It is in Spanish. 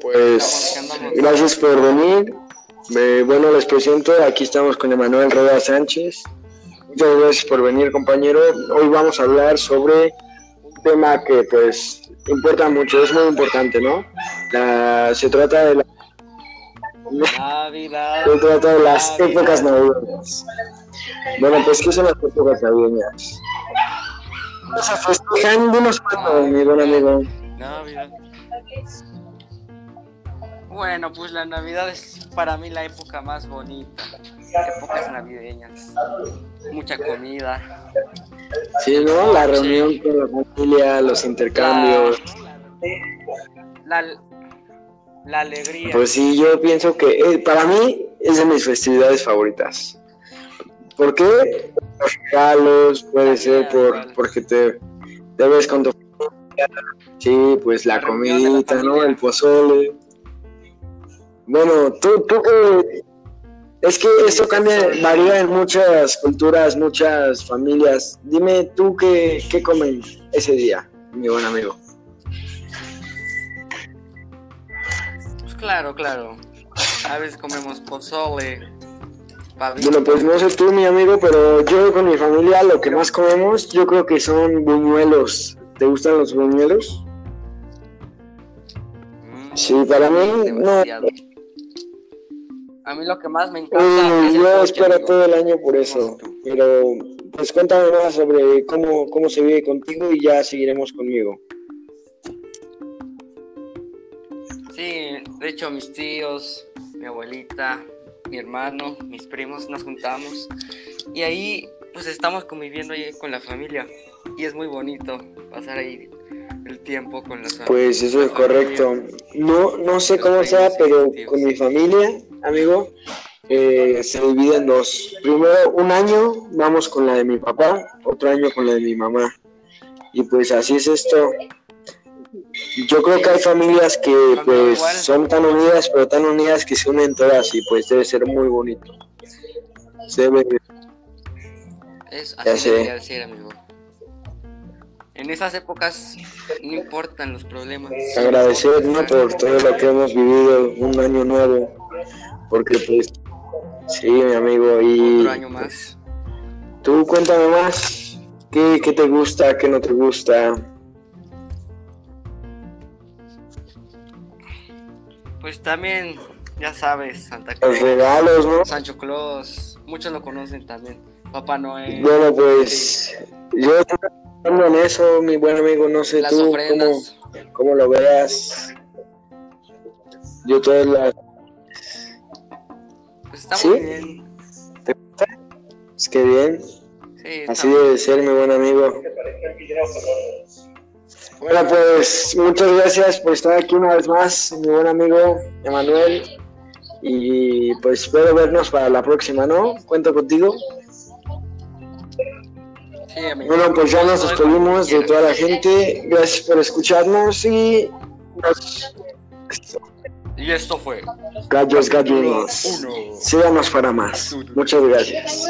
Pues gracias por venir. Eh, bueno, les presento, aquí estamos con Emanuel Rueda Sánchez. Muchas gracias por venir, compañero. Hoy vamos a hablar sobre un tema que pues importa mucho, es muy importante, ¿no? La- se trata de la- Navidad. se trata de las Navidad. épocas navideñas. Bueno, pues ¿qué son las épocas navideñas? Se festejan unos cuantos, mi buen amigo. Navidad. Bueno, pues la Navidad es para mí la época más bonita. Épocas navideñas. Mucha comida. Sí, ¿no? La reunión con la familia, los intercambios. La, la alegría. Pues sí, yo pienso que eh, para mí es de mis festividades favoritas. ¿Por qué? Los regalos, puede ser por, porque te, te ves con tu. Sí, pues la La comidita, ¿no? El pozole. Bueno, tú, tú qué- Es que esto cambia, varía en muchas culturas, muchas familias. Dime tú qué, qué comen ese día, mi buen amigo. Pues claro, claro. A veces comemos pozole. pavito. Bueno, pues no sé tú, mi amigo, pero yo con mi familia lo que más comemos, yo creo que son buñuelos. ¿Te gustan los buñuelos? Mm, Sí, para mí, no. demasiado. A mí lo que más me encanta es el yo espero amigo. todo el año por eso. Pero, pues cuéntame más sobre cómo, cómo se vive contigo y ya seguiremos conmigo. Sí, de hecho mis tíos, mi abuelita, mi hermano, mis primos nos juntamos y ahí pues estamos conviviendo ahí con la familia y es muy bonito pasar ahí el tiempo con la familia. Pues eso es correcto. No, no sé cómo sea, pero con mi familia, amigo, eh, se divide en dos. Primero, un año vamos con la de mi papá, otro año con la de mi mamá. Y pues así es esto. Yo creo que hay familias que pues son tan unidas, pero tan unidas que se unen todas y pues debe ser muy bonito. Se debe- Es así sé. debería ser, amigo. En esas épocas no importan los problemas. agradecer ¿no? por todo lo que hemos vivido, un año nuevo, porque pues sí, mi amigo, y Otro año más. tú cuéntame más, ¿qué, qué te gusta, qué no te gusta? Pues también, ya sabes, Santa Los Claus, regalos, ¿no? Sancho Claus, muchos lo conocen también. Papá Noel. Bueno, pues yo trabajando en eso, mi buen amigo, no sé las tú cómo, cómo lo veas. Yo todas las... Pues está ¿Sí? muy bien. Es que bien, Sí, así debe ser, mi buen amigo. Bueno, pues muchas gracias por estar aquí una vez más, mi buen amigo Emanuel. Y pues espero vernos para la próxima, ¿no? Cuento contigo. Bueno, pues ya nos despedimos de toda la gente. Gracias por escucharnos y nos... Y esto fue. gallos gallinos. Síganos para más. Muchas gracias.